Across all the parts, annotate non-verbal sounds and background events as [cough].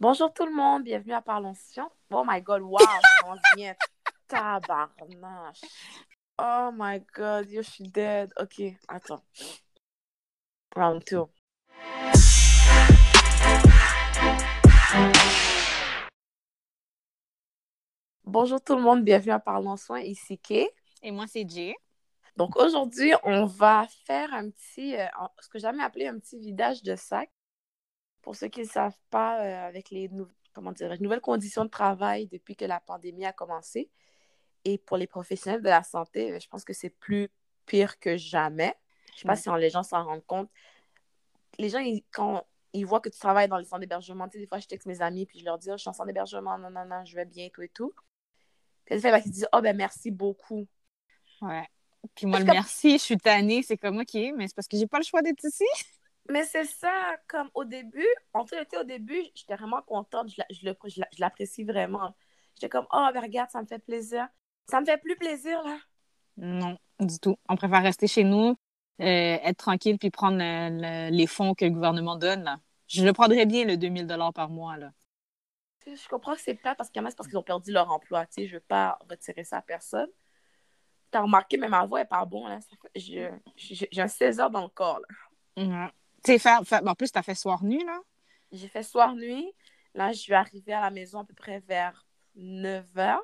Bonjour tout le monde, bienvenue à Parlons Science. Oh my god, wow, commence bien. Tabarnache. Oh my god, yo, je suis dead. Ok, attends. Round two. Bonjour tout le monde, bienvenue à Parlons Soins, ici Kay. Et moi, c'est Jay. Donc aujourd'hui, on va faire un petit, euh, ce que j'avais appelé un petit vidage de sac. Pour ceux qui ne savent pas, euh, avec les comment nouvelles conditions de travail depuis que la pandémie a commencé, et pour les professionnels de la santé, euh, je pense que c'est plus pire que jamais. Je ne sais pas si les gens s'en rendent compte. Les gens, quand ils voient que tu travailles dans les centres d'hébergement, tu sais, des fois, je texte mes amis, puis je leur dis, oh, je suis en centre d'hébergement, non, non, non, je vais bien, tout et tout. Puis des fois, ils disent, oh, ben merci beaucoup. Ouais. Puis moi, le merci, je suis tannée, c'est comme, OK, mais c'est parce que j'ai pas le choix d'être ici. Mais c'est ça, comme au début, en fait, au début, j'étais vraiment contente, je, l'apprécie vraiment. J'étais comme, oh, ben regarde, ça me fait plaisir. Ça me fait plus plaisir, là. Non, du tout. On préfère rester chez nous, euh, être tranquille, puis prendre les fonds que le gouvernement donne, là. Je le prendrais bien, le 2000 par mois, là. Je comprends que c'est plat parce a, c'est parce qu'ils ont perdu leur emploi, tu sais. Je veux pas retirer ça à personne. T'as remarqué, mais ma voix est pas bon, là. J'ai un 16 heures dans le corps, là. Sais, en plus, tu as fait soir-nuit, là? J'ai fait soir-nuit. Là, je suis arrivée à la maison à peu près vers 9 h.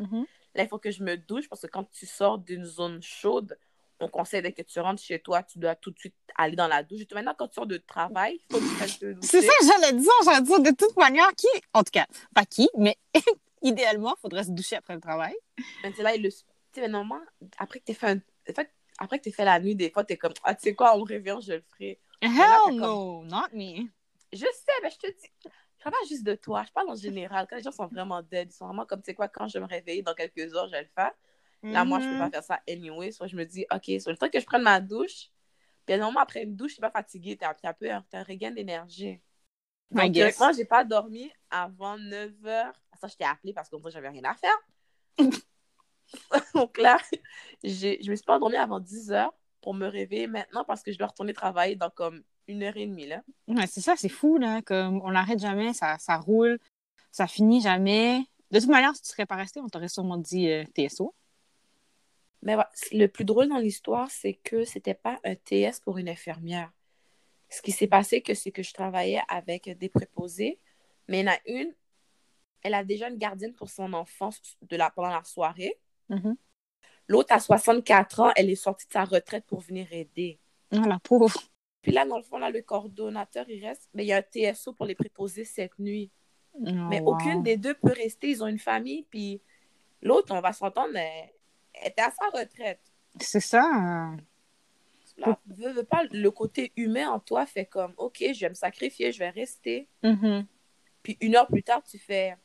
Mm-hmm. Là, il faut que je me douche parce que quand tu sors d'une zone chaude, on conseille dès que tu rentres chez toi, tu dois tout de suite aller dans la douche. Et maintenant, quand tu sors de travail, il faut que tu te. C'est ça que j'allais dire. J'allais dire de toute manière, qui, en tout cas, pas qui, mais [laughs] idéalement, il faudrait se doucher après le travail. Mais c'est là, le... tu sais, normalement, après que tu fait, un... après que tu fait la nuit, des fois, tu es comme, ah, tu sais quoi, on me revient, je le ferai. Hell no, not me. Je sais, mais je te dis, je parle pas juste de toi, je parle en général. Quand les gens sont vraiment dead, ils sont vraiment comme, tu sais quoi, quand je me réveille dans quelques heures, je vais le faire. Là, moi, je peux pas mm-hmm. faire ça anyway. Soit je me dis, OK, sur le temps que je prenne ma douche, puis normalement, après une douche, je suis pas fatiguée, tu as, un peu un regain d'énergie. Donc, directement, j'ai pas dormi avant 9 h. Ça, je t'ai appelé parce que moi, j'avais rien à faire. [laughs] [laughs] Donc là, je me suis pas endormie avant 10 h pour me réveiller maintenant parce que je dois retourner travailler dans comme une heure et demie. Là. Ouais, c'est ça, c'est fou. Là, comme on n'arrête jamais, ça, ça roule, ça finit jamais. De toute manière, si tu serais pas resté, on t'aurait sûrement dit euh, TSO. Mais le plus drôle dans l'histoire, c'est que c'était pas un TS pour une infirmière. Ce qui s'est passé, que c'est que je travaillais avec des préposés, mais il y en a une, elle a déjà une gardienne pour son enfant de la, pendant la soirée. Mm-hmm. L'autre, à 64 ans, elle est sortie de sa retraite pour venir aider. Ah, la pauvre. Puis là, dans le fond, là, le coordonnateur, il reste. Mais il y a un TSO pour les préposer cette nuit. Oh, mais aucune des deux peut rester. Ils ont une famille. Puis l'autre, on va s'entendre, elle était à sa retraite. C'est ça. Là, veux, pas, le côté humain en toi fait comme, OK, je vais me sacrifier, je vais rester. Mm-hmm. Puis une heure plus tard, tu fais.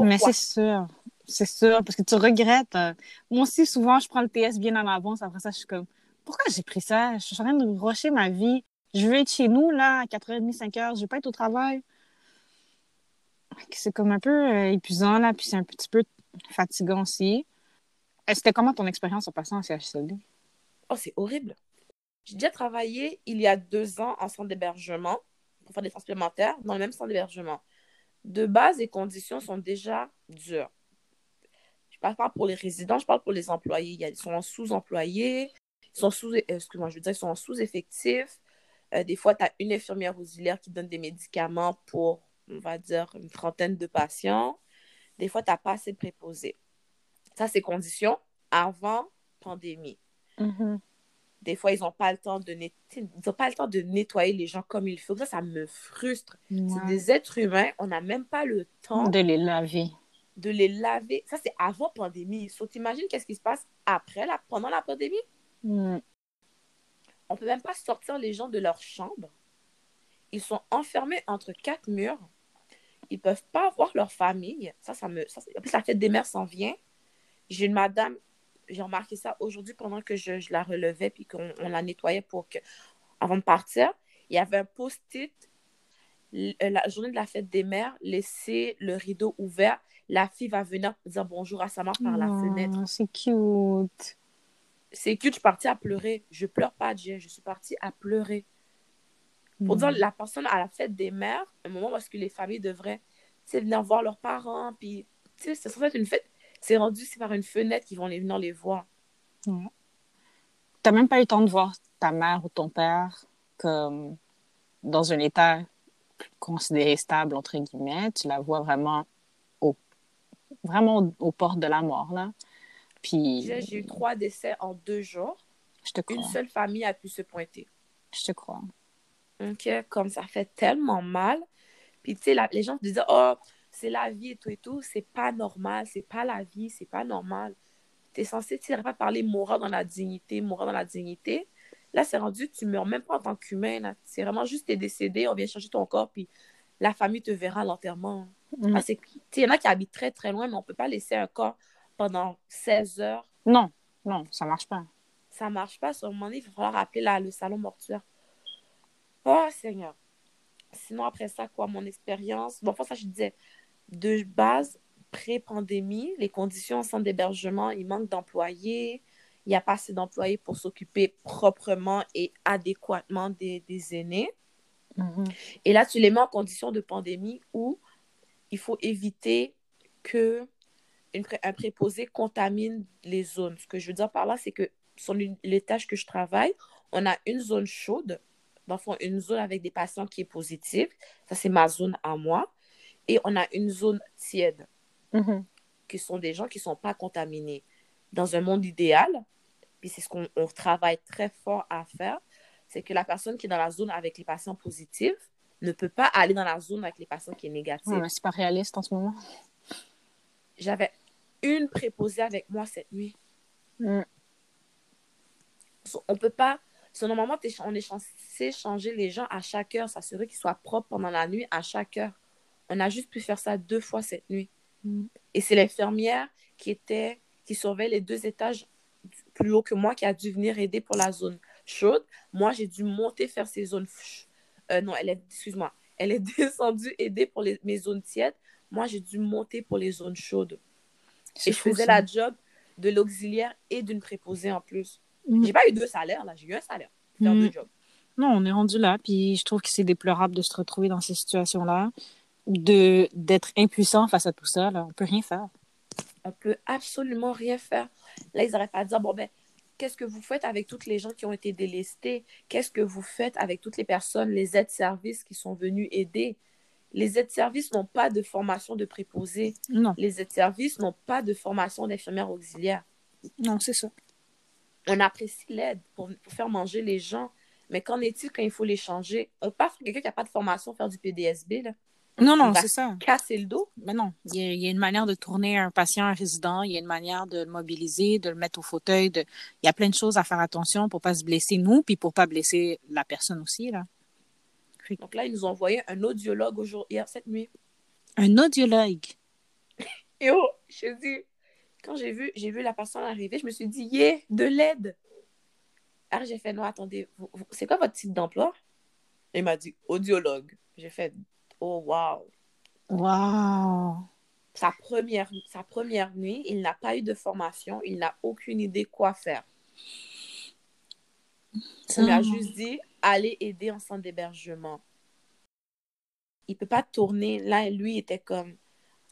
Mais c'est sûr. C'est sûr, parce que tu regrettes. Euh, moi aussi, souvent, je prends le TS bien en avance. Après ça, je suis comme, pourquoi j'ai pris ça? Je suis en train de rusher ma vie. Je veux être chez nous, là, à 4h30, 5h. Je veux pas être au travail. C'est comme un peu euh, épuisant, là, puis c'est un petit peu fatigant aussi. Euh, c'était comment ton expérience en passant à CHSLD? Oh, c'est horrible. J'ai déjà travaillé il y a deux ans en centre d'hébergement pour faire des supplémentaires dans le même centre d'hébergement. De base, les conditions sont déjà dures. Je parle pas pour les résidents, je parle pour les employés. Ils sont en sous-employés, ils sont sous, excuse-moi, je veux dire, ils sont en sous-effectifs. Euh, des fois, tu as une infirmière auxiliaire qui donne des médicaments pour, on va dire, une trentaine de patients. Des fois, tu n'as pas assez de préposés. Ça, c'est conditions avant pandémie. Mm-hmm. Des fois, ils n'ont pas, le temps de pas le temps de nettoyer les gens comme il faut. Ça, ça me frustre. C'est des êtres humains, on n'a même pas le temps de les laver de les laver. Ça, c'est avant pandémie. So, t'imagines qu'est-ce qui se passe après, la, pendant la pandémie? Mm. On peut même pas sortir les gens de leur chambre. Ils sont enfermés entre quatre murs. Ils peuvent pas voir leur famille. Ça, ça me... Ça, en plus, la fête des mères s'en vient. J'ai une madame, j'ai remarqué ça aujourd'hui pendant que je, je la relevais puis qu'on la nettoyait pour que... Avant de partir, il y avait un post-it la journée de la fête des mères, laisser le rideau ouvert la fille va venir dire bonjour à sa mère par la fenêtre. C'est cute. C'est cute, je suis partie à pleurer. Je pleure pas, Dieu. Je suis partie à pleurer. Pour dire, Mm. la personne à la fête des mères, un moment où est-ce que les familles devraient venir voir leurs parents, puis tu sais, c'est censé être une fête. C'est rendu, c'est par une fenêtre qu'ils vont les, venir les voir. T'as même pas eu le temps de voir ta mère ou ton père comme dans un état considéré stable, entre guillemets. Tu la vois vraiment au, vraiment au- aux portes de la mort, là. Puis, J'ai eu trois décès en deux jours. je te Une seule famille a pu se pointer. Je te crois. OK? Comme ça fait tellement mal. Puis, tu sais, les gens te disaient, oh, c'est la vie et tout et tout. C'est pas normal. C'est pas la vie. C'est pas normal. Tu es censé, tu pas parler mourir dans la dignité, mourir dans la dignité. Là, c'est rendu, tu meurs même pas en tant qu'humain. C'est vraiment juste, t'es décédé, on vient chercher ton corps, puis la famille te verra à l'enterrement. Mm. Ah, il y en a qui habitent très, très loin, mais on peut pas laisser un corps pendant 16 heures. Non, non, ça marche pas. Ça marche pas. Sur un moment donné, il va falloir appeler la- le salon mortuaire. Oh, Seigneur. Sinon, après ça, quoi, mon expérience? Bon, enfin, ça, je disais, de base, pré-pandémie, les conditions en centre d'hébergement, il manque d'employés. Il n'y a pas assez d'employés pour s'occuper proprement et adéquatement des, des aînés. Mhm. Et là, tu les mets en condition de pandémie où il faut éviter que une pré- un préposé contamine les zones. Ce que je veux dire par là, c'est que sur les tâches que je travaille, on a une zone chaude, dans le fond, une zone avec des patients qui est positive. Ça, c'est ma zone à moi. Et on a une zone tiède, Mhm. qui sont des gens qui ne sont pas contaminés. Dans un monde idéal, puis c'est ce qu'on on travaille très fort à faire, c'est que la personne qui est dans la zone avec les patients positifs ne peut pas aller dans la zone avec les patients qui est négatifs. Ouais, c'est pas réaliste en ce moment. J'avais une préposée avec moi cette nuit. Mm. So, on peut pas. so, normalement, on est censé changer les gens à chaque heure, s'assurer qu'ils soient propres pendant la nuit à chaque heure. On a juste pu faire ça deux fois cette nuit. Mm. Et c'est l'infirmière qui était qui surveille les deux étages plus haut que moi qui a dû venir aider pour la zone chaude. Moi, j'ai dû monter faire ces zones. euh, non, elle est, excuse-moi, elle est [laughs] descendue aider pour les, mes zones tièdes. Moi, j'ai dû monter pour les zones chaudes. C'est Et je faisais ça. la job de l'auxiliaire et d'une préposée en plus. Mm. J'ai pas eu deux salaires, là. J'ai eu un salaire. Faire Mm. deux jobs. Non, on est rendu là, puis je trouve que c'est déplorable de se retrouver dans ces situations-là, de d'être impuissant face à tout ça. Là. On peut rien faire. On peut absolument rien faire. Là, ils n'arrêtent pas de dire, bon, ben, qu'est-ce que vous faites avec toutes les gens qui ont été délestés? Qu'est-ce que vous faites avec toutes les personnes, les aides-services qui sont venus aider? Les aides-services n'ont pas de formation de préposés. Non, Les aides-services n'ont pas de formation d'infirmière auxiliaire. non, c'est ça. On apprécie l'aide pour, pour faire manger les gens. Mais qu'en est-il quand il faut les changer? On part sur quelqu'un qui n'a pas de formation faire du PDSB, là. Non, non, c'est ça. Casser le dos? Mais non, il y, a, il y a une manière de tourner un patient, un résident, il y a une manière de le mobiliser, de le mettre au fauteuil. De... Il y a plein de choses à faire attention pour pas se blesser nous, puis pour pas blesser la personne aussi. Là. Donc là, ils nous ont envoyé un audiologue aujourd'hui, hier, cette nuit. Un audiologue. [laughs] Et oh, je dis, quand j'ai vu, j'ai vu la personne arriver, je me suis dit, yeah, de l'aide. Alors j'ai fait, non, attendez, c'est quoi votre titre d'emploi? Il m'a dit, audiologue. J'ai fait, oh, wow. Wow. Sa première, sa première nuit, il n'a pas eu de formation, il n'a aucune idée quoi faire. Ça- Il m'a juste dit, allez aider en centre d'hébergement. Il peut pas tourner. Là, lui, il était comme,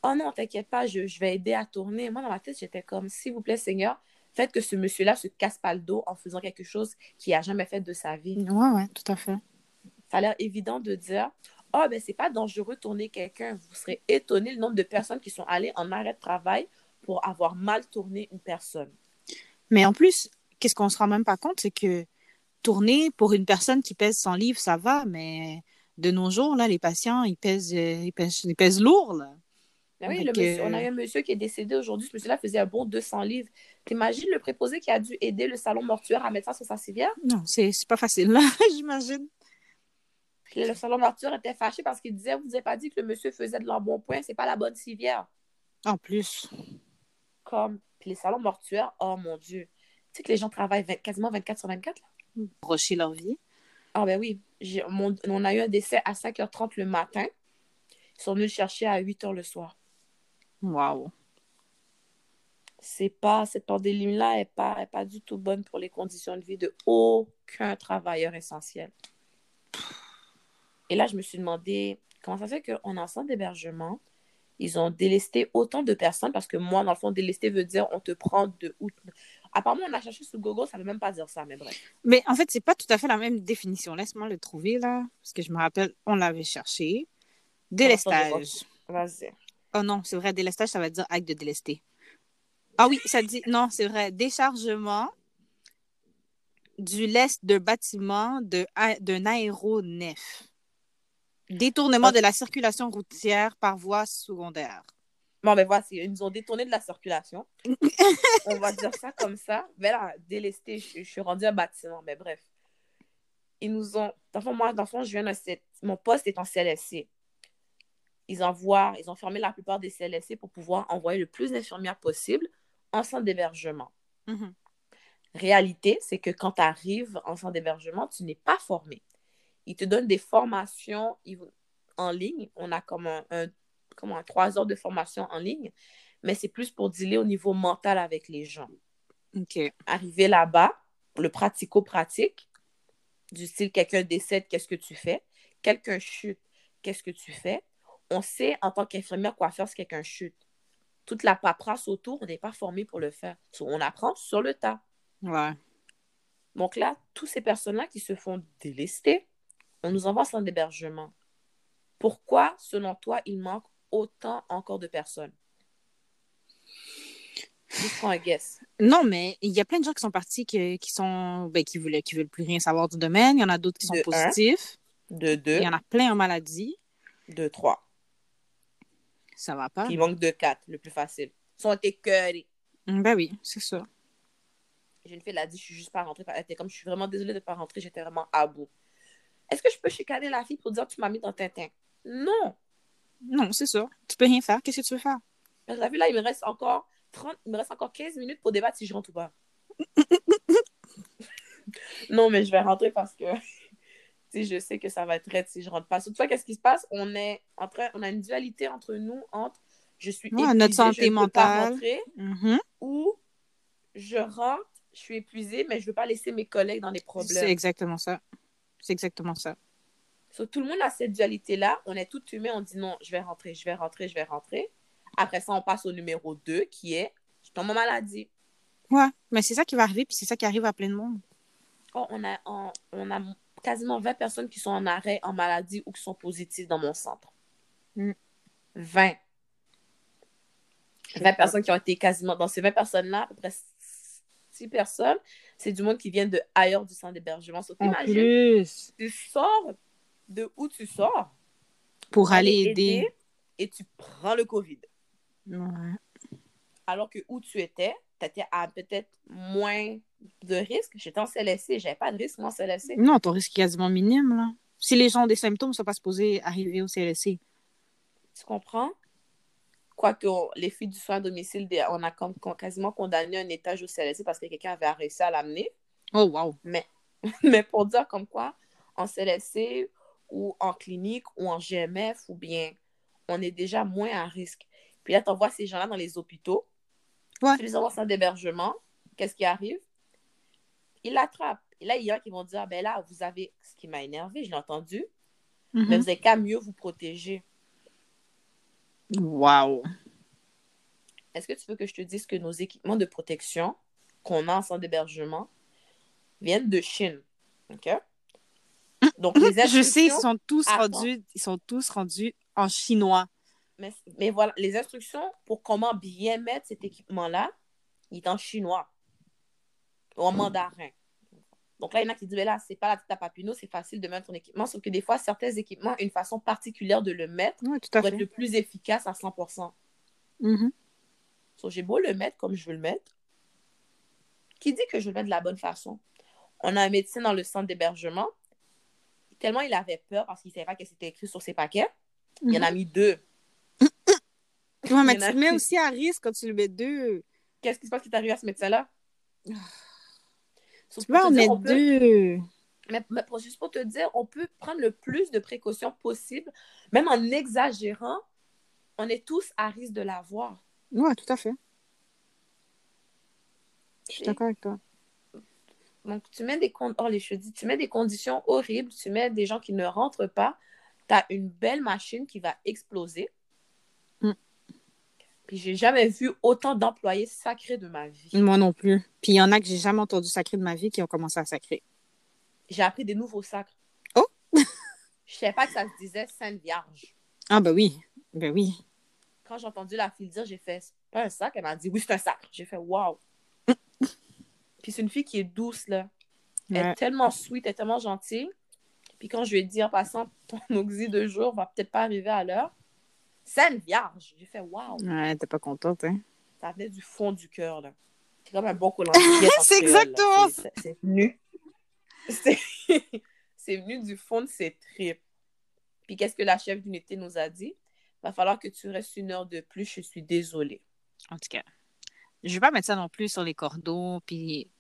oh non, t'inquiète pas, je, je vais aider à tourner. Moi, dans ma tête, j'étais comme, s'il vous plaît, Seigneur, faites que ce monsieur-là se casse pas le dos en faisant quelque chose qu'il n'a jamais fait de sa vie. Ouais, ouais, tout à fait. Ça a l'air évident de dire, oh, ben, c'est pas dangereux de tourner quelqu'un. Vous serez étonné le nombre de personnes qui sont allées en arrêt de travail pour avoir mal tourné une personne. Mais en plus, qu'est-ce qu'on se rend même pas compte, c'est que tourner pour une personne qui pèse 100 livres, ça va, mais de nos jours, là, les patients, ils pèsent, euh, ils pèsent, ils pèsent lourd, là. Ben oui, le monsieur- euh, on a eu un monsieur qui est décédé aujourd'hui. Ce monsieur-là faisait un bon 200 livres. T'imagines le préposé qui a dû aider le salon mortuaire à mettre ça sur sa civière? Non, c'est c'est pas facile, là, [laughs] j'imagine. Le salon mortuaire était fâché parce qu'il disait, vous n'avez pas dit que le monsieur faisait de l'embonpoint, c'est pas la bonne civière. En plus. Comme, puis les salons mortuaires, oh mon Dieu. Tu sais que les gens travaillent 20 quasiment 24 sur 24, là? Rocher leur vie. Ah ben oui, J'ai- mon- on a eu un décès à 5h30 le matin. Ils sont venus le chercher à 8h le soir. Wow. C'est pas, cette pandémie-là n'est pas, est pas du tout bonne pour les conditions de vie de aucun travailleur essentiel. Et là, je me suis demandé comment ça fait qu'en un centre d'hébergement, ils ont délesté autant de personnes? Parce que moi, dans le fond, délesté veut dire on te prend de où. Apparemment, on a cherché sur Google, ça ne veut même pas dire ça, mais bref. Mais en fait, c'est pas tout à fait la même définition. Laisse-moi le trouver, là. Parce que je me rappelle, on l'avait cherché. Délestage. Vas-y. Oh non, c'est vrai, délestage, ça va dire acte de délester. Ah oui, ça dit. Non, c'est vrai. Déchargement du lest de bâtiment d'un aéronef. Détournement de la circulation routière par voie secondaire. Bon, ben voici, ils nous ont détourné de la circulation. [laughs] On va dire ça comme ça. Mais là, délesté, je, suis rendue un bâtiment, mais bref. Ils nous ont. Dans moi, dans je viens d'un. Mon poste est en CLSC. Ils envoient, ils ont fermé la plupart des CLSC pour pouvoir envoyer le plus d'infirmières possible en centre d'hébergement. Mm-hmm. Réalité, c'est que quand tu arrives en centre d'hébergement, tu n'es pas formé. Ils te donnent des formations en ligne. On a comme un, un trois heures de formation en ligne, mais c'est plus pour dealer au niveau mental avec les gens. OK. Arriver là-bas, le pratico-pratique, du style quelqu'un décède, qu'est-ce que tu fais? Quelqu'un chute, qu'est-ce que tu fais? On sait en tant qu'infirmière quoi faire si quelqu'un chute. Toute la paperasse autour, on n'est pas formé pour le faire. on apprend sur le tas. Ouais. Donc là, toutes ces personnes-là qui se font délester, on nous envoie sans hébergement. Pourquoi, selon toi, il manque autant encore de personnes? Je prends un guess. Non, mais il y a plein de gens qui sont partis qui, qui sont ben, qui veulent qui veulent plus rien savoir du domaine. Il y en a d'autres qui sont positifs. de deux. Il y en a plein en maladie. De trois. Ça va pas. Il manque de quatre, le plus facile. Ils sont écœurés. Ben oui, c'est ça. J'ai une fille, elle a dit, je suis juste pas rentrée. Elle était comme, je suis vraiment désolée de ne pas rentrer, j'étais vraiment à bout. Est-ce que je peux chicaner la fille pour dire que tu m'as mis dans Tintin? Non. Non, c'est ça. Tu peux rien faire. Qu'est-ce que tu veux faire? La vu, là, il me reste encore 30, il me reste encore 15 minutes pour débattre si je rentre ou pas. [laughs] non, mais je vais rentrer parce que [laughs] je sais que ça va être raide si je rentre pas. Surtout, qu'est-ce qui se passe? On est en train, on a une dualité entre nous, entre je suis épuisée, notre santé mentale. Mm-hmm. ou je rentre, je suis épuisée, mais je veux pas laisser mes collègues dans les problèmes. C'est exactement ça. C'est exactement ça. tout le monde a cette dualité-là. On est tout humain, on dit non, je vais rentrer, je vais rentrer, je vais rentrer. Après ça, on passe au numéro 2 qui est je tombe en maladie. Ouais, mais c'est ça qui va arriver, puis c'est ça qui arrive à plein de monde. Oh, on, a, on, a quasiment 20 personnes qui sont en arrêt, en maladie ou qui sont positives dans mon centre. 20. Mm. 20 personnes qui ont été quasiment. Dans ces 20 personnes-là, à peu près 6 personnes, c'est du monde qui vient de ailleurs du centre d'hébergement. En plus. Tu sors de où tu sors pour aller aider. et tu prends le COVID. Ouais. Alors que où tu étais, tu étais à peut-être moins de risque. J'étais en CLSC, j'avais pas de risque moi en CLSC. Non, ton risque est quasiment minime là. Si les gens ont des symptômes, ne sont pas supposés arriver au CLSC. Tu comprends? Quoique les filles du soin à domicile, on a quasiment condamné un étage au CLSC parce que quelqu'un avait réussi à l'amener. Oh, wow. Mais, [laughs] mais pour dire comme quoi, en CLSC ou en clinique ou en GMF ou bien, on est déjà moins à risque. Puis là, tu envoies ces gens-là dans les hôpitaux. Ouais. Tu les envoies sans d'hébergement. Qu'est-ce qui arrive? Ils l'attrapent. Et là, il y en a qui vont dire, ben là, vous avez, ce qui m'a énervé, je l'ai entendu, mm-hmm. mais vous n'avez qu'à mieux vous protéger. Wow. Est-ce que tu veux que je te dise que nos équipements de protection qu'on a en centre d'hébergement viennent de Chine? OK? Donc, les Je sais, ils sont tous rendus, ils sont tous rendus en chinois. Mais, mais, voilà, les instructions pour comment bien mettre cet équipement-là, il est en chinois ou en mandarin. Donc là, il y en a qui disent, mais là, c'est pas la tête papineau, c'est facile de mettre ton équipement. Sauf que des fois, certains équipements ont une façon particulière de le mettre pour être le plus efficace à 100%. Mm j'ai beau le mettre comme je veux le mettre. Qui dit que je le mets de la bonne façon? On a un médecin dans le centre d'hébergement. Tellement il avait peur parce qu'il ne savait pas qui c'était écrit sur ses paquets, il en a mhm. mis deux. [coughs] ouais, mais tu le mets aussi à risque quand tu le mets deux. Qu'est-ce qui se passe qui t'arrive à ce médecin-là? Tu deux. Mais, pour, juste pour te dire, on peut prendre le plus de précautions possible, même en exagérant, on est tous à risque de l'avoir. Oui, tout à fait. Je suis d'accord avec toi. Donc, tu mets des oh, les tu mets des conditions horribles, tu mets des gens qui ne rentrent pas, tu as une belle machine qui va exploser. Puis j'ai jamais vu autant d'employés sacrés de ma vie. Moi non plus. Puis il y en a que j'ai jamais entendu sacrer de ma vie qui ont commencé à sacrer. J'ai appris des nouveaux sacres. Oh! [laughs] Je savais pas que ça se disait Sainte Vierge. Ah, ben oui. Ben oui. Quand j'ai entendu la fille dire, j'ai fait C'est pas un sac. Elle m'a dit oui, c'est un sac. J'ai fait waouh. [laughs] Puis c'est une fille qui est douce, là. Elle Ouais. est tellement sweet, elle est tellement gentille. Puis quand je lui ai dit en passant, ton oxy de jour va peut-être pas arriver à l'heure, Sainte Vierge. J'ai fait waouh. Ouais, t'es pas contente, hein? Ça venait du fond du cœur, là. C'est comme un bon en [laughs] C'est exactement C'est- venu. [laughs] C'est venu du fond de ses tripes. Puis qu'est-ce que la chef d'unité nous a dit? Va falloir que tu restes une heure de plus, je suis désolée. En tout cas, je vais pas mettre ça non plus sur les cordeaux, puis,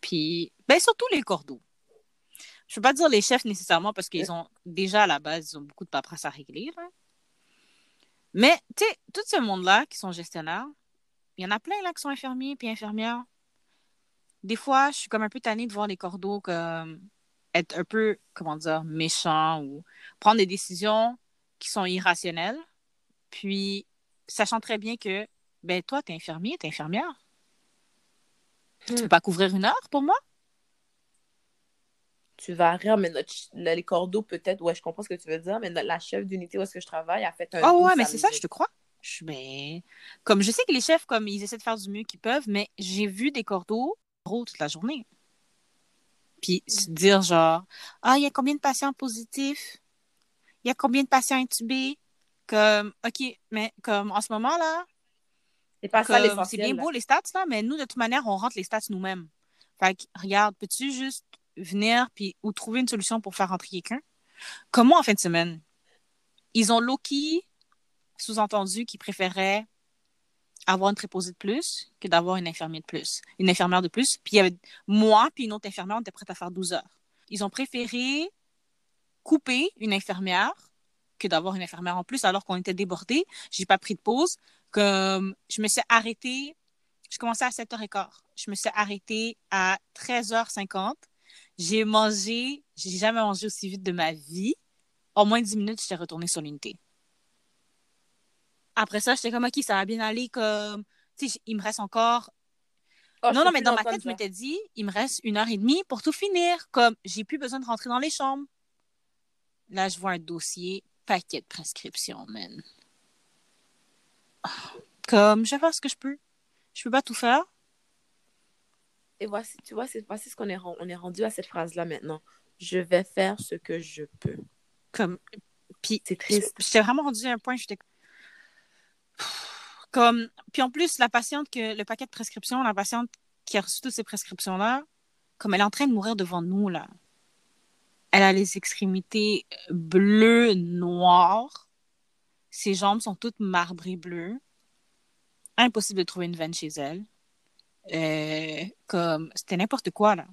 puis, ben surtout les cordeaux. Je veux pas dire les chefs nécessairement parce qu'ils ont déjà à la base, ils ont beaucoup de paperasse à régler. là. Mais tu sais, tout ce monde-là qui sont gestionnaires, il y en a plein là qui sont infirmiers puis infirmières. Des fois, je suis comme un peu tannée de voir les cordeaux comme être un peu, comment dire, méchants ou prendre des décisions qui sont irrationnelles. Puis, sachant très bien que ben, toi, t'es infirmier, t'es infirmière. Tu peux pas couvrir une heure pour moi? Tu vas rire, mais notre, là, les cordeaux, peut-être, ouais, je comprends ce que tu veux dire, mais la chef d'unité où est-ce que je travaille a fait un. Oh, ouais, mais c'est ça, je te crois. Je, ben, comme je sais que les chefs, comme ils essaient de faire du mieux qu'ils peuvent, mais j'ai vu des cordeaux gros toute la journée. Puis se dire genre, ah, il y a combien de patients positifs? Il y a combien de patients intubés? Comme, OK, mais comme en ce moment-là, C'est pas ça Comme, C'est bien là. beau les stats, là, mais nous, de toute manière, on rentre les stats nous-mêmes. Fait que, regarde, peux-tu juste venir ou trouver une solution pour faire rentrer quelqu'un? Comme moi, en fin de semaine, ils ont Loki sous-entendu qu'ils préféraient avoir une préposée de plus que d'avoir une infirmière de plus. Une infirmière de plus. Puis il y avait moi puis une autre infirmière, on était prêtes à faire 12 heures. Ils ont préféré couper une infirmière que d'avoir une infirmière en plus alors qu'on était débordés. J'ai pas pris de pause. Comme je me suis arrêtée, je commençais à 7h15. Je me suis arrêtée à 13h50. J'ai mangé, j'ai jamais mangé aussi vite de ma vie. En moins de 10 minutes, j'étais retournée sur l'unité. Après ça, j'étais comme, OK, ça va bien aller. Comme, tu sais, il me reste encore. Oh, non, non, mais dans ma tête, je m'étais dit, il me reste une heure et demie pour tout finir. Comme, j'ai plus besoin de rentrer dans les chambres. Là, je vois un dossier, paquet de prescriptions, man. Comme, je vais faire ce que je peux. Je peux pas tout faire. Et voici, tu vois, c'est, voici ce qu'on est, on est rendu à cette phrase-là maintenant. Je vais faire ce que je peux. Comme, puis, C'est triste. j'étais vraiment rendue à un point, j'étais comme, puis en plus, la patiente que, le paquet de prescriptions, la patiente qui a reçu toutes ces prescriptions-là, comme elle est en train de mourir devant nous, là. Elle a les extrémités bleues, noires. Ses jambes sont toutes marbrées bleues. Impossible de trouver une veine chez elle. Euh, comme, c'était n'importe quoi, là.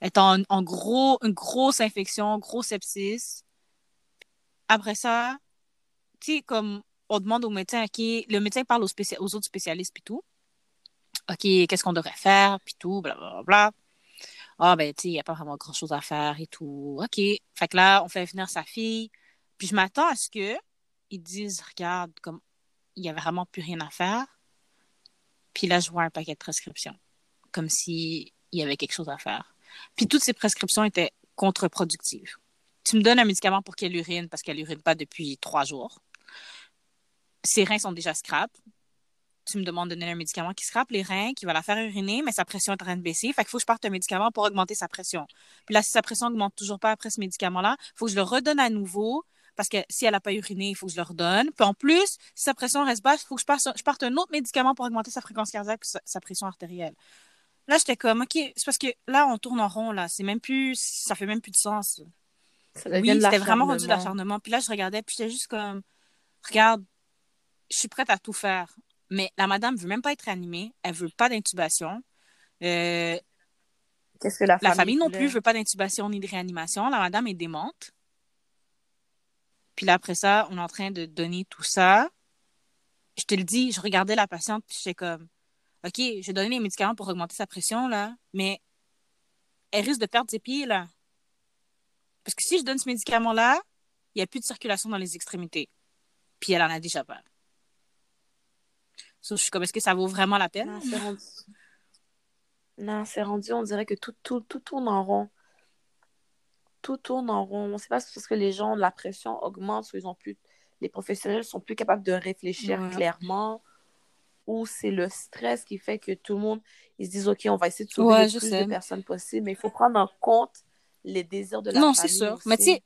Est en, en gros, une grosse infection, gros sepsis. Après ça, tu sais, comme on demande au médecin, OK, le médecin parle aux, autres spécialistes, puis tout. OK, qu'est-ce qu'on devrait faire, puis tout, blablabla. Ah, ben, tu sais, il n'y a pas vraiment grand-chose à faire et tout. OK. Fait que là, on fait venir sa fille. Puis je m'attends à ce que ils disent, regarde, comme il n'y avait vraiment plus rien à faire. Puis là, je vois un paquet de prescriptions. Comme s'il y avait quelque chose à faire. Puis toutes ces prescriptions étaient contre-productives. Tu me donnes un médicament pour qu'elle urine parce qu'elle urine pas depuis trois jours. Ses reins sont déjà scrap. Tu me demandes de donner un médicament qui scrape les reins, qui va la faire uriner, mais sa pression est en train de baisser. Fait qu'il faut que je parte un médicament pour augmenter sa pression. Puis là, si sa pression augmente toujours pas après ce médicament-là, il faut que je le redonne à nouveau parce que si elle n'a pas uriné, il faut que je le redonne. Puis en plus, si sa pression reste basse, il faut que je parte, je parte un autre médicament pour augmenter sa fréquence cardiaque et sa, sa pression artérielle. Là, j'étais comme, OK, c'est parce que là, on tourne en rond, là. C'est même plus, ça fait même plus de sens. Ça Oui, c'était vraiment rendu de l'acharnement. Puis là, je regardais, puis j'étais juste comme, regarde, je suis prête à tout faire. Mais la madame veut même pas être réanimée. Elle veut pas d'intubation. Euh, Qu'est-ce que la famille, la famille non voulait? plus veut pas d'intubation ni de réanimation. La madame est démente. Puis là, après ça, on est en train de donner tout ça. Je te le dis, je regardais la patiente, puis j'étais comme, OK, je vais donner les médicaments pour augmenter sa pression, là, mais elle risque de perdre ses pieds, là. Parce que si je donne ce médicament-là, il n'y a plus de circulation dans les extrémités. Puis elle en a déjà peur. So, je suis comme, est-ce que ça vaut vraiment la peine? Non, c'est rendu... Rendu, on dirait que tout, tout, tout tourne en rond. Tout tourne en rond. On sait pas si c'est parce que les gens, la pression augmente, ils ont plus... les professionnels sont plus capables de réfléchir Ouais. clairement, ou c'est le stress qui fait que tout le monde, ils se disent, OK, on va essayer de sauver Ouais, le plus sais. de personnes possible, mais il faut prendre en compte les désirs de la Non, c'est famille sûr. aussi. Mais tu sais,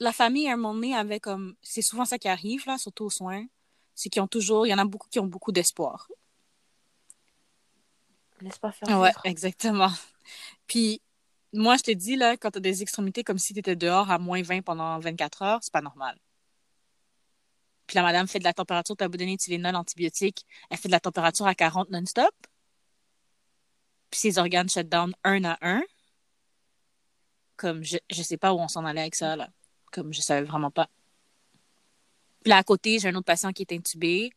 la famille, à un moment donné, avait comme. C'est souvent ça qui arrive, là, surtout aux soins. C'est qu'ils ont toujours. Il y en a beaucoup qui ont beaucoup d'espoir. Laisse pas faire Ouais, vivre. exactement. Puis, moi, je te dis, là, quand t'as des extrémités comme si t'étais dehors à moins 20 pendant 24 heures, c'est pas normal. Puis la madame fait de la température, t'as beau donner Tylenol antibiotique, elle fait de la température à 40 non-stop. Puis ses organes shut down un à un. Comme, je, je sais pas où on s'en allait avec ça, là. Comme, je savais vraiment pas. Puis là, à côté, j'ai un autre patient qui est intubé,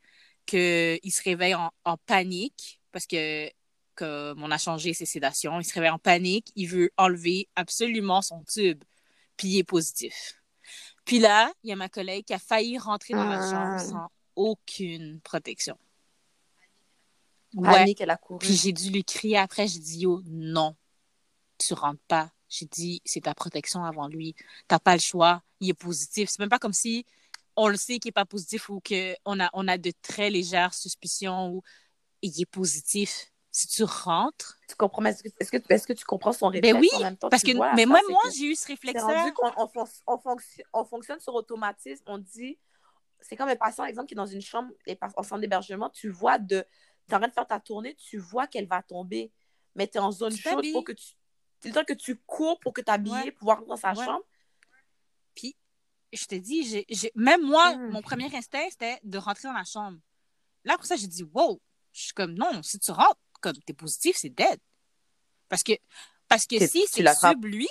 que il se réveille en panique parce que comme on a changé ses sédations, il se réveille en panique, il veut enlever absolument son tube, puis il est positif. Puis là, il y a ma collègue qui a failli rentrer dans la Ah. chambre sans aucune protection. Ouais. Panique, elle a couru. Puis j'ai dû lui crier après, j'ai dit yo, non, tu rentres pas. J'ai dit c'est ta protection avant lui. T'as pas le choix. Il est positif. C'est même pas comme si on le sait qu'il est pas positif ou qu'on a, on a de très légères suspicions ou il est positif. Si tu rentres, Tu comprends, mais est-ce que, que tu comprends son réflexe ben oui, en même temps? parce que vois, mais moi, moi j'ai eu ce réflexe-là. on, fonc- on fonctionne, on fonctionne sur automatisme. On dit, c'est comme un patient, exemple, qui est dans une chambre en centre d'hébergement. Tu vois, de, tu es en train de faire ta tournée, tu vois qu'elle va tomber, mais tu es en zone chaude. faut que tu, c'est le temps que tu cours pour que tu habillé, Ouais. pouvoir rentrer dans sa Ouais. chambre. Puis je te dis, j'ai, j'ai- même moi, Mm. mon premier instinct c'était de rentrer dans la chambre. Là après ça, j'ai dit wow. Je suis comme non, si tu rentres, comme t'es positif, c'est dead. Parce que parce que si c'est sub lui,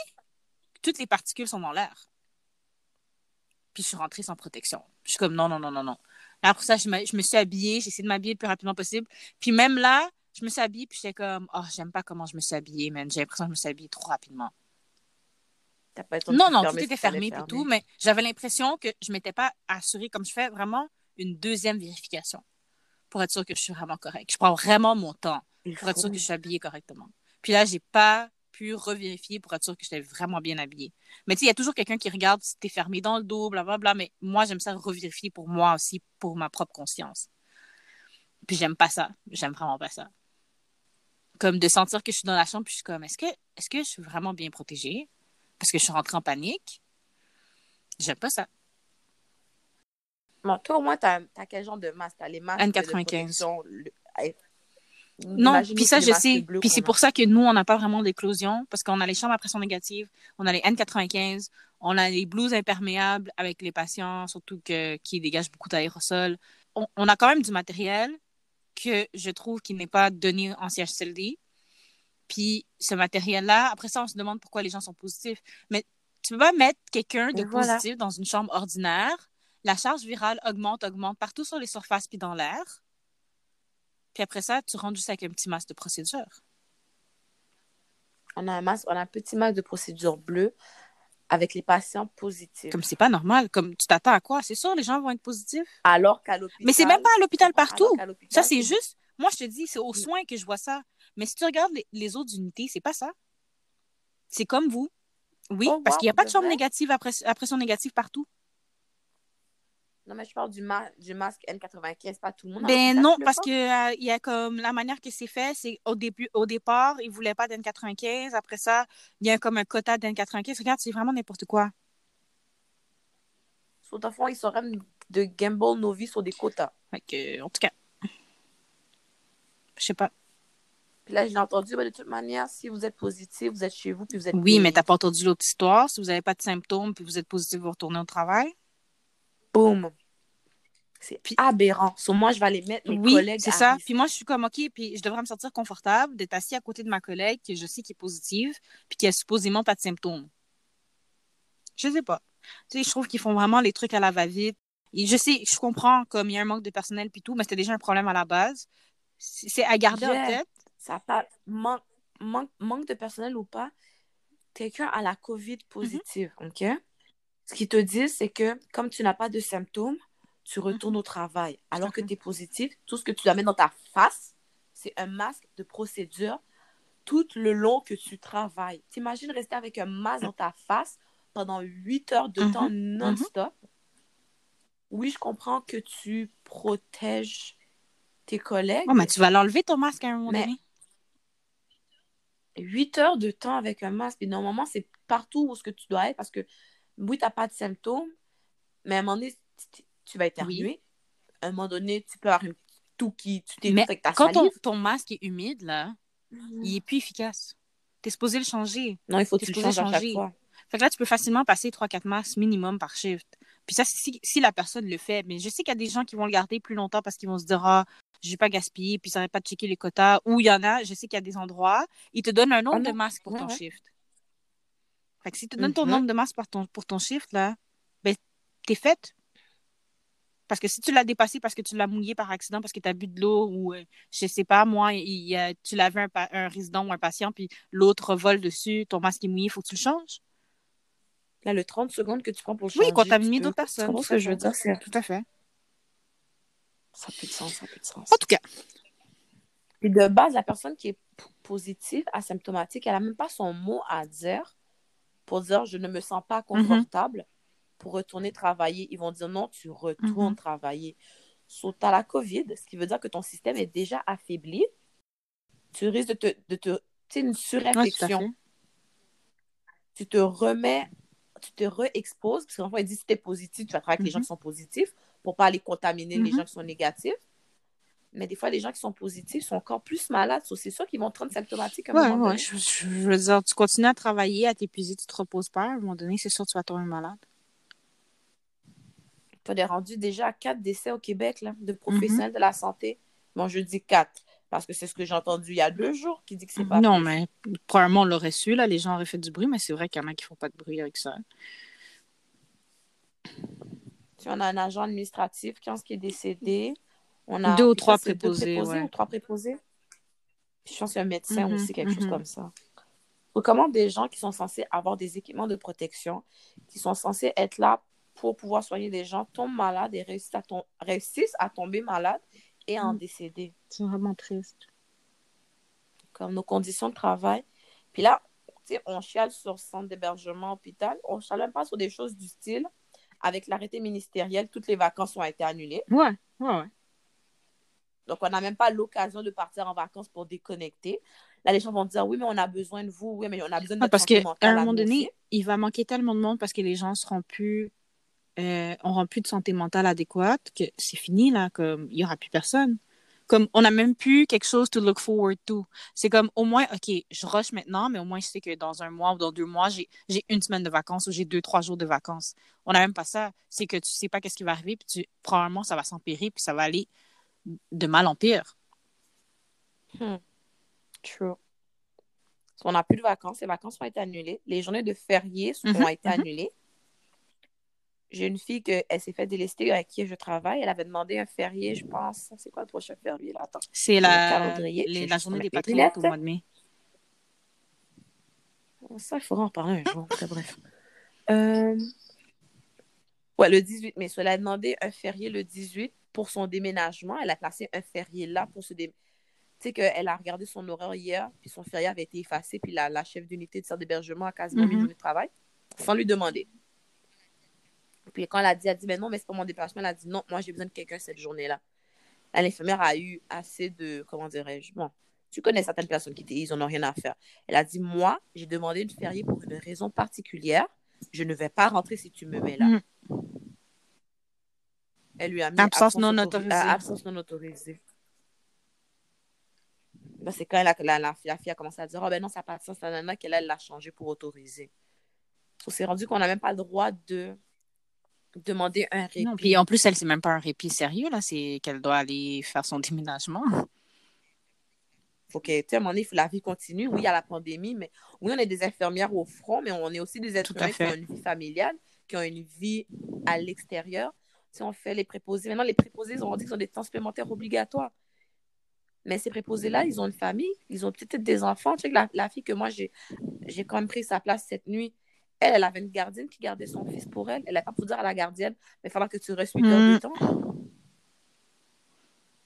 toutes les particules sont dans l'air. Puis je suis rentrée sans protection. Je suis comme non non non non non. Là, après ça, je me, je me suis habillée, j'ai essayé de m'habiller le plus rapidement possible. Puis même là, je me suis habillée puis j'étais comme oh j'aime pas comment je me suis habillée, man. J'ai l'impression que je me suis habillée trop rapidement. Pas Non, non, tout était fermé et tout, mais j'avais l'impression que je m'étais pas assurée, comme je fais vraiment une deuxième vérification pour être sûre que je suis vraiment correcte. Je prends vraiment mon temps pour être sûre que je suis habillée correctement. Puis là, j'ai pas pu revérifier pour être sûre que j'étais vraiment bien habillée. Mais tu sais, il y a toujours quelqu'un qui regarde si t'es fermé dans le dos, blablabla, mais moi, j'aime ça revérifier pour moi aussi, pour ma propre conscience. Puis j'aime pas ça. J'aime vraiment pas ça. Comme de sentir que je suis dans la chambre, puis je suis comme, est-ce que, est-ce que je suis vraiment bien protégée? Parce que je suis rentrée en panique. J'aime pas ça. Bon, toi, au moins, t'as as quel genre de masque? T'as les masques de N95. protection, le- eh, Non, puis ça, je sais. Puis c'est pour ça que nous, on n'a pas vraiment d'éclosion, parce qu'on a les chambres à pression négative, on a les N95, on a les blouses imperméables avec les patients, surtout que, qui dégagent beaucoup d'aérosols. On, on a quand même du matériel que je trouve qui n'est pas donné en CHSLD. Puis ce matériel-là, après ça, on se demande pourquoi les gens sont positifs. Mais tu peux pas mettre quelqu'un de voilà. positif dans une chambre ordinaire. La charge virale augmente, augmente partout sur les surfaces puis dans l'air. Puis après ça, tu rentres juste avec un petit masque de procédure. On a un masque, on a un petit masque de procédure bleu avec les patients positifs. Comme c'est pas normal. Comme tu t'attends à quoi? C'est sûr, les gens vont être positifs. Alors qu'à l'hôpital. Mais c'est même pas à l'hôpital partout. Ça, c'est juste. Moi, je te dis, c'est aux soins que je vois ça. Mais si tu regardes les, les autres unités, c'est pas ça. C'est comme vous. Oui, Oh, parce wow, qu'il n'y a pas de chambre négative à pression négative partout. Non, mais je parle du, ma- du masque N95, pas tout le monde. Ben non, parce que euh, il y a comme la manière que c'est fait, c'est au début, au départ, ils voulaient pas d'N95. Après ça, il y a comme un quota d'N95. Regarde, c'est vraiment n'importe quoi. Sauf, au fond, ils sont même de gamble nos vies sur des quotas. Fait que, en tout cas, je sais pas. Puis là, j'ai entendu, ben, de toute manière, si vous êtes positif, vous êtes chez vous, puis vous êtes Oui, mais payé. t'as pas entendu l'autre histoire. Si vous n'avez pas de symptômes puis vous êtes positif, vous retournez au travail. Boum. C'est aberrant. Sur moi, je vais aller mettre mes Oui, collègues c'est à ça. Puis moi, je suis comme, OK, puis je devrais me sentir confortable d'être assis à côté de ma collègue que je sais qui est positive puis qui a supposément pas de symptômes. Je sais pas. Tu sais, je trouve qu'ils font vraiment les trucs à la va-vite. Et je sais, je comprends comme il y a un manque de personnel puis tout, mais c'était déjà un problème à la base. C'est à garder en tête. Ça pas manque, manque, manque de personnel ou pas, quelqu'un a la COVID positive, Mhm. OK? Ce qu'ils te disent, c'est que comme tu n'as pas de symptômes, tu retournes au travail. Alors que tu es positif, tout ce que tu dois mettre dans ta face, c'est un masque de procédure tout le long que tu travailles. T'imagines rester avec un masque dans ta face pendant 8 heures de temps Mhm, non-stop? Oui, je comprends que tu protèges tes collègues. Oh, mais tu vas l'enlever ton masque à un moment Mais- donné. 8 heures de temps avec un masque. Et normalement, c'est partout où ce que tu dois être parce que oui, tu n'as pas de symptômes, mais à un moment donné, tu- tu vas éternuer. À un moment donné, tu peux avoir une toux qui tu t'es avec ta quand ton, masque est humide, là, il est plus efficace. T'es supposé le changer. Non, il faut que tu le changes à chaque changer. fois. Fait que là, tu peux facilement passer 3-4 masques minimum par shift. Puis ça, si, si la personne le fait. Mais je sais qu'il y a des gens qui vont le garder plus longtemps parce qu'ils vont se dire, ah, je vais pas gaspiller, puis ça va pas checker les quotas. Ou il y en a, je sais qu'il y a des endroits, ils te donnent un nombre Ah de masques pour Ouais, ton ouais. shift. Fait que si tu donnes ton Mhm. nombre de masques pour ton, pour ton shift, là, ben, t'es faite. Parce que si tu l'as dépassé parce que tu l'as mouillé par accident, parce que tu as bu de l'eau, ou euh, je sais pas, moi, il tu l'avais un, résident ou un patient, puis l'autre vole dessus, ton masque est mouillé, il faut que tu le changes. Là, le 30 secondes que tu prends pour changer. Oui, contaminer d'autres personnes. Tu comprends tout ce que je veux dire? C'est- Tout à fait. Ça n'a plus de sens, ça n'a plus de sens. En tout cas, de base, la personne qui est positive, asymptomatique, elle n'a même pas son mot à dire pour dire je ne me sens pas confortable pour retourner travailler. Ils vont dire non, tu retournes Mhm. travailler. So, tu as la COVID, ce qui veut dire que ton système est déjà affaibli. Tu risques de te. De te tu une surinfection. tu te remets, tu te re-exposes, parce qu'en fait, il dit si tu es positif, tu vas travailler avec les gens Mhm. qui sont positifs pour pas aller contaminer les Mhm. gens qui sont négatifs. Mais des fois, les gens qui sont positifs sont encore plus malades. So, c'est sûr qu'ils vont te rendre symptomatique à un Ouais, moment ouais. donné. Je, je- je veux dire, tu continues à travailler, à t'épuiser, tu te reposes pas. À un moment donné, c'est sûr que tu vas tomber malade. On est rendu déjà à quatre décès au Québec là, Mhm. de professionnels de la santé. Bon, je dis quatre, parce que c'est ce que j'ai entendu il y a deux jours qui dit que c'est pas Non, mais probablement on l'aurait su, là, les gens auraient fait du bruit, mais c'est vrai qu'il y en a qui font pas de bruit avec ça. Tu on a un agent administratif qui, qui est décédé. On a Deux ou trois deux préposés, ouais. ou trois préposés. Puis je pense qu'il y a un médecin Mhm, aussi, quelque chose mhm. comme ça. Donc, comment des gens qui sont censés avoir des équipements de protection, qui sont censés être là pour pouvoir soigner des gens, tombent malades et réussissent à, tom- réussissent à tomber malades et à en Mhm. décéder. C'est vraiment triste. Comme nos conditions de travail. Puis là, on chiale sur centre d'hébergement, hôpital. On chiale même pas sur des choses du style. Avec l'arrêté ministériel, toutes les vacances ont été annulées. Ouais, ouais, ouais. Donc, on n'a même pas l'occasion de partir en vacances pour déconnecter. Là, les gens vont dire, oui, mais on a besoin de vous. Oui, mais on a besoin de notre parce qu'à un moment donné, aussi. il va manquer tellement de monde parce que les gens seront plus, euh, plus de santé mentale adéquate que c'est fini, là, comme il y aura plus personne. Comme on n'a même plus quelque chose to look forward to. C'est comme au moins, OK, je rush maintenant, mais au moins je sais que dans un mois ou dans deux mois, j'ai j'ai une semaine de vacances ou j'ai deux, trois jours de vacances. On n'a même pas ça. C'est que tu sais pas qu'est-ce qui va arriver, puis tu, probablement ça va s'empirer, puis ça va aller de mal en pire. Hmm. True. Qu'on n'a plus de vacances. Les vacances ont été annulées. Les journées de fériés Mhm, ont été mhm. annulées. J'ai une fille que elle s'est fait délester avec qui je travaille. Elle avait demandé un férié, je pense. C'est quoi le prochain férié? Là? Attends. C'est la, les- la journée des patriotes au mois de mai. Ça, il faudra en parler un jour. Très bref. Euh, Ouais, le 18 mai. So, elle a demandé un férié le 18 pour son déménagement. Elle a placé un férié là pour se dé... Tu sais qu'elle a regardé son horaire hier, puis son férié avait été effacé, puis la, la chef d'unité de centre d'hébergement a quasiment mis une Mhm. journée de travail sans lui demander. Puis quand elle a dit, elle a dit, mais non, mais c'est pas mon déplacement, elle a dit, non, moi j'ai besoin de quelqu'un cette journée-là. Là, L'infirmière a eu assez de, comment dirais-je, bon, tu connais certaines personnes qui disent, ils n'ont rien à faire. Elle a dit, moi, j'ai demandé une férié pour une raison particulière. Je ne vais pas rentrer si tu me mets là. Mhm. Elle lui a mis Absence non autori- autorisée. euh, absence non autorisée. Là, c'est quand la, la, la fille a commencé à dire, oh ben non, ça n'a pas de sens, qu'elle elle l'a changé pour autoriser. On s'est rendu qu'on n'a même pas le droit de demander un répit. Non, puis en plus, elle, c'est même pas un répit sérieux, là. C'est qu'elle doit aller faire son [laughs] déménagement. faut que, tu sais, à un moment donné, la vie continue. Oui, il y a la pandémie, mais oui, on est des infirmières au front, mais on est aussi des êtres humains qui ont une vie familiale, qui ont une vie à l'extérieur. Si on fait les préposés, maintenant, les préposés, ils ont dit qu'ils ont des temps supplémentaires obligatoires. Mais ces préposés-là, ils ont une famille, ils ont peut-être des enfants. Tu sais, que la, la fille que moi, j'ai quand même pris sa place cette nuit, Elle, elle avait une gardienne qui gardait son fils pour elle. Elle n'a pas pu dire à la gardienne, mais il faudra que tu restes 8 heures Mm. de temps.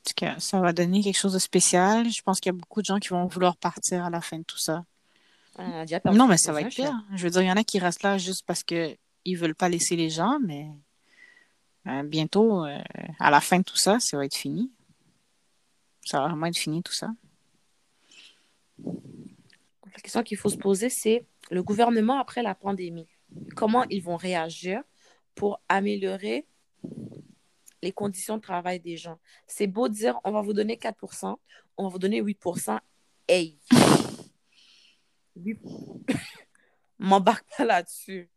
Parce que ça va donner quelque chose de spécial. Je pense qu'il y a beaucoup de gens qui vont vouloir partir à la fin de tout ça. Elle a déjà perdu Non, mais ça va être pire. Je veux dire, il y en a qui restent là juste parce que ils veulent pas laisser les gens, mais euh, bientôt, euh, à la fin de tout ça, ça va être fini. Ça va vraiment être fini tout ça. La question qu'il faut se poser, c'est le gouvernement après la pandémie. Comment ils vont réagir pour améliorer les conditions de travail des gens? C'est beau dire, on va vous donner 4% on va vous donner 8% Hey! [laughs] M'embarque pas là-dessus.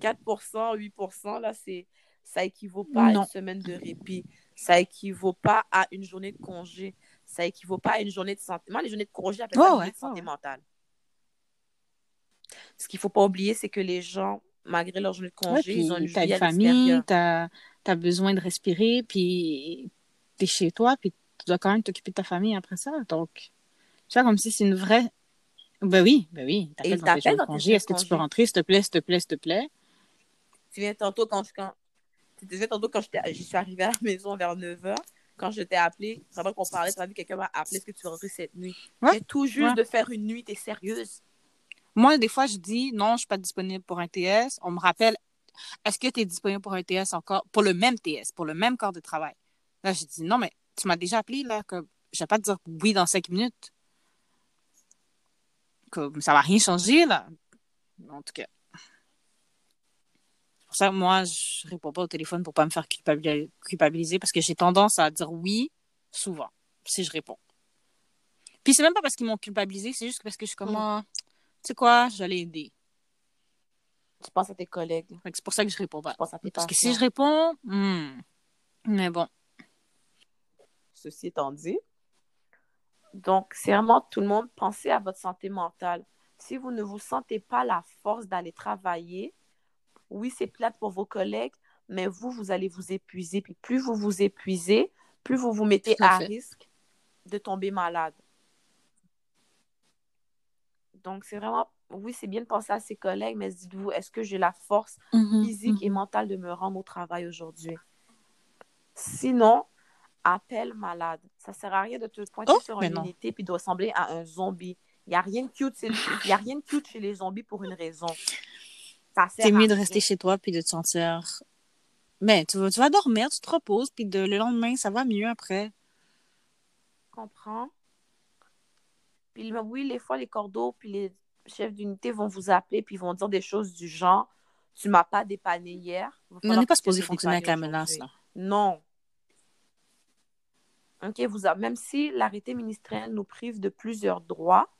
4% 8% là, c'est ça équivaut pas à une semaine de répit. Ça équivaut pas à une journée de congé. Ça équivaut pas à une journée de santé. Moi, les journées de congé, j'appelle ça une ouais, journée de santé ouais. mentale. Ce qu'il faut pas oublier, c'est que les gens, malgré leur journée de Ouais, congé, ils ont une vie une famille, t'as as besoin de respirer, puis t'es chez toi, puis tu dois quand même t'occuper de ta famille après ça. Donc, tu vois, comme si c'est une vraie. Ben oui, ben oui. T'appelles dans tes jours de congé. Est-ce que tu peux rentrer, s'il te plaît, s'il te plaît, s'il te plaît? Tu viens tantôt quand je, quand, tu disais tantôt quand je suis arrivée à la maison vers 9h, quand je t'ai appelé, pendant qu'on parlait, tu as vu quelqu'un m'a appelé, est-ce que tu vas rentrer cette nuit? Ouais. Tout juste Ouais. de faire une nuit, t'es sérieuse? Moi, des fois, je dis non, je suis pas disponible pour un TS. On me rappelle, est-ce que tu es disponible pour un TS encore, pour le même TS, pour le même corps de travail? Là, je dis non, mais tu m'as déjà appelé, là, que je vais pas te dire oui dans cinq minutes. Comme ça va rien changer, là. En tout cas. Pour ça que moi, je réponds pas au téléphone pour pas me faire culpabili- culpabiliser parce que j'ai tendance à dire oui souvent si je réponds. Puis c'est même pas parce qu'ils m'ont culpabilisé, c'est juste parce que je suis comme, Mm. Ah, tu sais quoi, j'allais aider. Tu penses à tes collègues, C'est pour ça que je réponds pas. tu penses à tes Parce que si je réponds, hmm, mais bon. Ceci étant dit, donc c'est vraiment tout le monde, pensez à votre santé mentale. Si vous ne vous sentez pas la force d'aller travailler, oui, c'est plate pour vos collègues, mais vous, vous allez vous épuiser. Puis plus vous vous épuisez, plus vous vous mettez à risque de tomber malade. Donc, c'est vraiment, oui, c'est bien de penser à ses collègues, mais dites-vous, est-ce que j'ai la force Mhm, physique et mhm. mentale de me rendre au travail aujourd'hui? Sinon, appelle malade. Ça sert à rien de te pointer Oh, sur une non. unité puis de ressembler à un zombie. Il n'y a rien de cute, c'est- il y a rien de cute chez les zombies pour une raison. C'est mieux de rester chez toi puis de te sentir. Mais tu vas, tu vas dormir, tu te reposes, puis de, le lendemain, ça va mieux après. comprends. Puis oui, les fois, les cordeaux puis les chefs d'unité vont vous appeler puis ils vont dire des choses du genre Tu m'as pas dépanné hier. va On n'est pas supposé fonctionner avec la menace, là. Non. OK, vous a... même si l'arrêté ministériel nous prive de plusieurs droits, Mais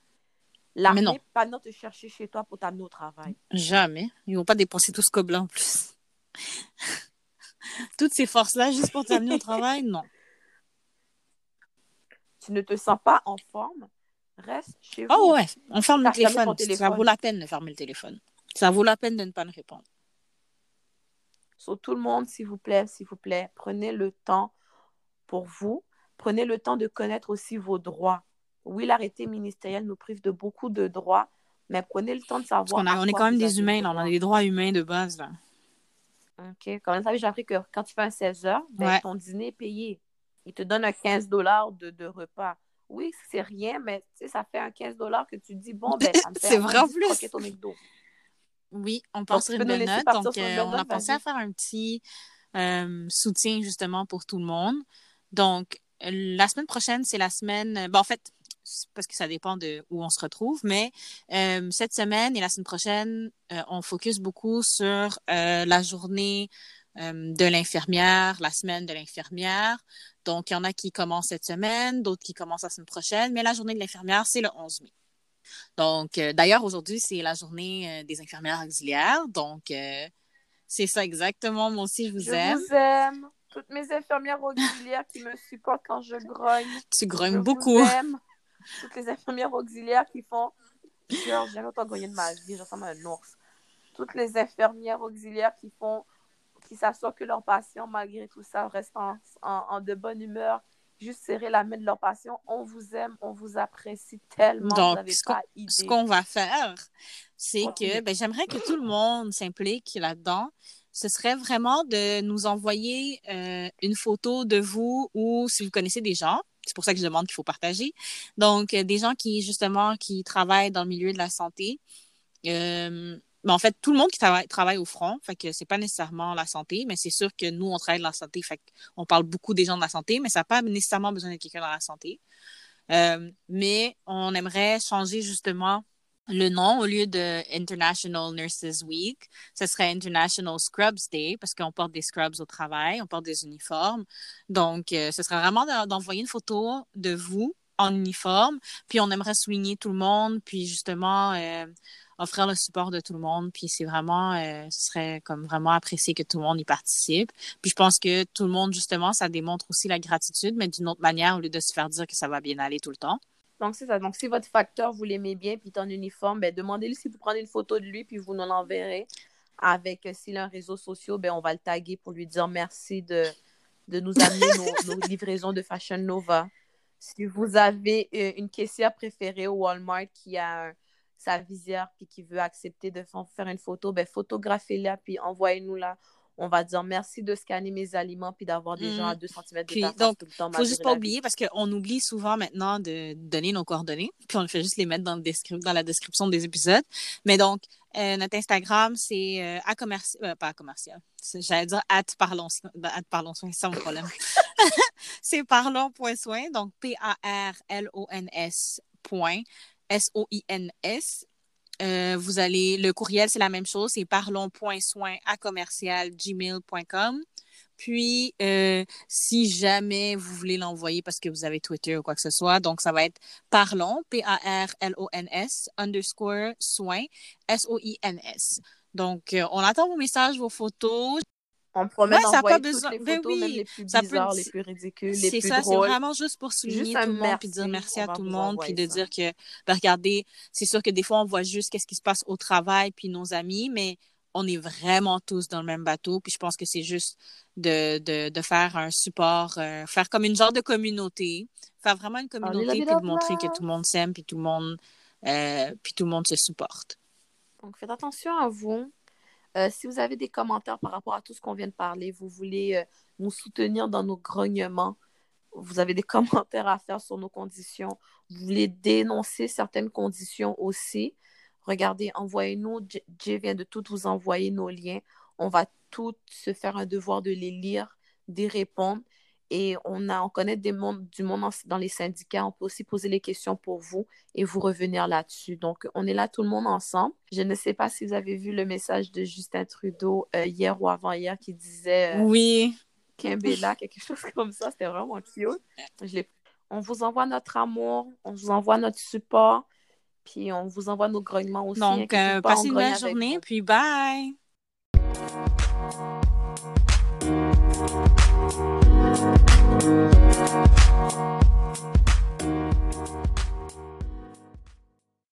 l'armée non. n'est pas venir te chercher chez toi pour t'amener au travail. Jamais. Ils vont pas dépenser tout ce cob-là en plus. [laughs] Toutes ces forces-là, juste pour t'amener au travail, non. Tu ne te sens pas en forme, reste chez vous. Oh ouais, on ferme le téléphone. Ça vaut la peine de fermer le téléphone. Ça vaut la peine de ne pas me répondre. Sur tout le monde, s'il vous plaît, s'il vous plaît, prenez le temps pour vous. Prenez le temps de connaître aussi vos droits. Oui, l'arrêté ministériel nous prive de beaucoup de droits, mais prenez le temps de Parce savoir. a- on est quand même des humains, là. On a des droits humains de base, là. OK. Comme savez, j'ai appris que quand tu fais un 16 heures, ben, Ouais. ton dîner est payé. Il te donne un 15 dollars de, de repas. Oui, c'est rien, mais tu sais, ça fait un 15 dollars que tu dis, bon, ben, ça me [laughs] fait C'est vrai en 10 plus. McDo. Oui, on pense une note. Donc, euh, on a pensé à faire un petit euh, soutien justement pour tout le monde. Donc, la semaine prochaine, c'est la semaine. Ben, en fait, parce que ça dépend de où on se retrouve, mais euh, cette semaine et la semaine prochaine, euh, on focus beaucoup sur euh, la journée de l'infirmière, la semaine de l'infirmière. Donc, il y en a qui commencent cette semaine, d'autres qui commencent la semaine prochaine, mais la journée de l'infirmière, c'est le 11 mai. Donc, d'ailleurs, aujourd'hui, c'est la journée des infirmières auxiliaires. Donc, c'est ça exactement. Moi aussi, je vous Je aime. vous aime. Toutes mes infirmières auxiliaires qui me supportent quand je grogne. Tu Je grognes vous beaucoup. aime. Toutes les infirmières auxiliaires qui font. Genre, j'ai jamais autant grogné de ma vie. Je ressemble à un ours. Toutes les infirmières auxiliaires qui font. qui s'assurent que leurs patients, malgré tout ça, restent en, en- en de bonne humeur juste serrer la main de leur passion. On vous aime, on vous apprécie tellement. Donc, ce qu'on va faire, c'est que ben, j'aimerais que tout le monde s'implique là-dedans. Ce serait vraiment de nous envoyer euh, une photo de vous ou si vous connaissez des gens. C'est pour ça que je demande qu'il faut partager. Donc, euh, des gens qui, justement, qui travaillent dans le milieu de la santé. Euh, mais en fait, tout le monde qui travaille, au front, fait que c'est pas nécessairement la santé, mais c'est sûr que nous, on travaille dans la santé, fait qu'on parle beaucoup des gens de la santé, mais ça n'a pas nécessairement besoin d'être quelqu'un dans la santé. Euh, mais on aimerait changer justement le nom au lieu de International Nurses Week, ce serait International Scrubs Day parce qu'on porte des scrubs au travail, on porte des uniformes. Donc, euh, ce serait vraiment d'envoyer une photo de vous en uniforme, puis on aimerait souligner tout le monde, puis justement euh, offrir le support de tout le monde. Puis c'est vraiment, euh, ce serait comme vraiment apprécié que tout le monde y participe. Puis je pense que tout le monde, justement, ça démontre aussi la gratitude, mais d'une autre manière, au lieu de se faire dire que ça va bien aller tout le temps. Donc, c'est ça. Donc, si votre facteur, vous l'aimez bien, puis est en uniforme, ben, demandez-lui si vous prenez une photo de lui, puis vous nous l'enverrez. Avec, euh, s'il a un réseau social, ben, on va le taguer pour lui dire merci de, de nous amener nos, [laughs] livraisons de Fashion Nova. Si vous avez euh, une caissière préférée au Walmart qui a sa visière puis qui veut accepter de faire une photo, ben, photographiez-la puis envoyez-nous la on va dire merci de scanner mes aliments puis d'avoir des gens à 2 mm. cm de distance donc, tout le temps. Il faut juste pas oublier parce qu'on oublie souvent maintenant de donner nos coordonnées, puis on fait juste les mettre dans, le dans la description des épisodes. Mais donc, euh, notre Instagram, c'est euh, à commercial, euh, pas à commercial, j'allais dire at parlons, at parlons soin, mon problème. [laughs] c'est parlons.soin, donc P-A-R-L-O-N-S point S-O-I-N-S euh, vous allez, le courriel, c'est la même chose, c'est parlons.soin gmail.com. Puis, euh, si jamais vous voulez l'envoyer parce que vous avez Twitter ou quoi que ce soit, donc ça va être parlons, P-A-R-L-O-N-S, underscore soin, S-O-I-N-S. Donc, euh, on attend vos messages, vos photos. On promet d'envoyer toutes les ben photos, même les plus bizarres, les plus ridicules, les plus ça, C'est vraiment juste pour souligner tout le monde, puis dire merci à tout le monde, puis de dire que, ben, regardez, c'est sûr que des fois, on voit juste qu'est-ce qui se passe au travail, puis nos amis, mais on est vraiment tous dans le même bateau, puis je pense que c'est juste de, de, de, faire un support, euh, faire comme une genre de communauté, faire vraiment une communauté, puis de montrer que tout le monde s'aime, puis tout le monde, euh, puis tout le monde se supporte. Donc, faites attention à vous. Euh, si vous avez des commentaires par rapport à tout ce qu'on vient de parler, vous voulez euh, nous soutenir dans nos grognements, vous avez des [laughs] commentaires à faire sur nos conditions, vous voulez dénoncer certaines conditions aussi, regardez, envoyez-nous, Jay vient de tout vous envoyer nos liens. On va tous se faire un devoir de les lire, d'y répondre et on, a, on connaît des mondes, du monde dans les syndicats. On peut aussi poser les questions pour vous et vous revenir là-dessus. Donc, on est là tout le monde ensemble. Je ne sais pas si vous avez vu le message de Justin Trudeau euh, hier ou avant-hier qui disait euh, Oui. Kimbella, quelque chose [laughs] comme ça. C'était vraiment cute. Je on vous envoie notre amour, on vous envoie notre support, puis on vous envoie nos grognements aussi. Donc, euh, passez une belle journée, puis bye! Thank you.